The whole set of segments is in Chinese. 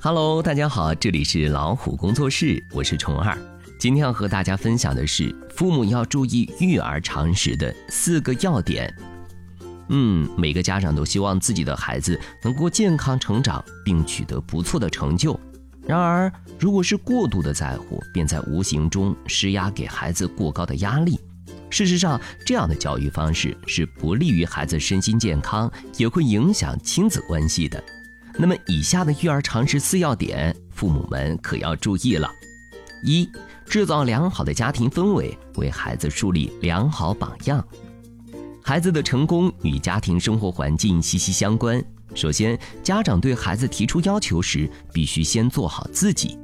Hello，大家好，这里是老虎工作室，我是虫儿。今天要和大家分享的是父母要注意育儿常识的四个要点。嗯，每个家长都希望自己的孩子能够健康成长，并取得不错的成就。然而，如果是过度的在乎，便在无形中施压给孩子过高的压力。事实上，这样的教育方式是不利于孩子身心健康，也会影响亲子关系的。那么，以下的育儿常识四要点，父母们可要注意了：一、制造良好的家庭氛围，为孩子树立良好榜样。孩子的成功与家庭生活环境息息相关。首先，家长对孩子提出要求时，必须先做好自己。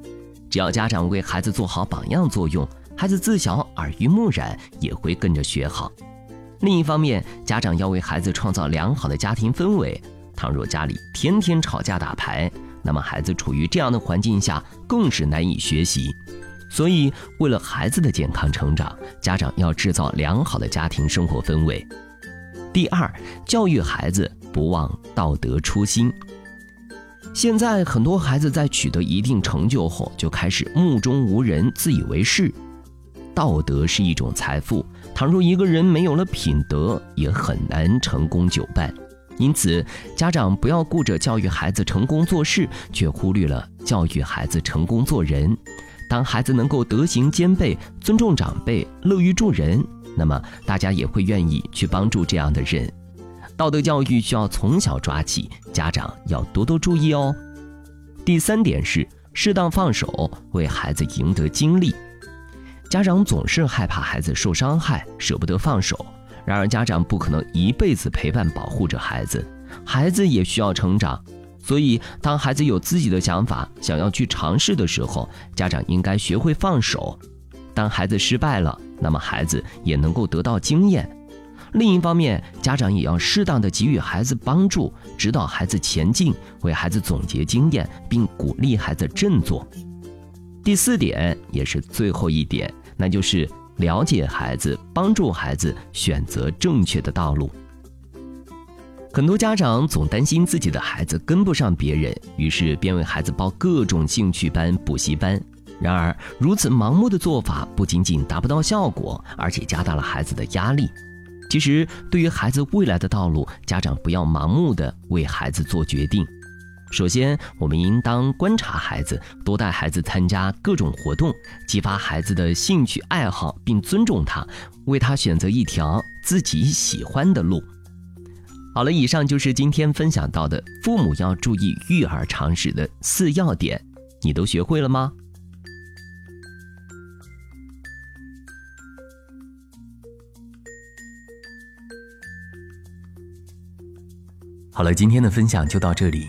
只要家长为孩子做好榜样作用，孩子自小耳濡目染，也会跟着学好。另一方面，家长要为孩子创造良好的家庭氛围。倘若家里天天吵架打牌，那么孩子处于这样的环境下，更是难以学习。所以，为了孩子的健康成长，家长要制造良好的家庭生活氛围。第二，教育孩子不忘道德初心。现在很多孩子在取得一定成就后，就开始目中无人、自以为是。道德是一种财富，倘若一个人没有了品德，也很难成功久伴。因此，家长不要顾着教育孩子成功做事，却忽略了教育孩子成功做人。当孩子能够德行兼备、尊重长辈、乐于助人。那么大家也会愿意去帮助这样的人。道德教育需要从小抓起，家长要多多注意哦。第三点是适当放手，为孩子赢得精力。家长总是害怕孩子受伤害，舍不得放手。然而家长不可能一辈子陪伴保护着孩子，孩子也需要成长。所以当孩子有自己的想法，想要去尝试的时候，家长应该学会放手。当孩子失败了，那么孩子也能够得到经验。另一方面，家长也要适当的给予孩子帮助，指导孩子前进，为孩子总结经验，并鼓励孩子振作。第四点，也是最后一点，那就是了解孩子，帮助孩子选择正确的道路。很多家长总担心自己的孩子跟不上别人，于是便为孩子报各种兴趣班、补习班。然而，如此盲目的做法不仅仅达不到效果，而且加大了孩子的压力。其实，对于孩子未来的道路，家长不要盲目的为孩子做决定。首先，我们应当观察孩子，多带孩子参加各种活动，激发孩子的兴趣爱好，并尊重他，为他选择一条自己喜欢的路。好了，以上就是今天分享到的父母要注意育儿常识的四要点，你都学会了吗？好了，今天的分享就到这里。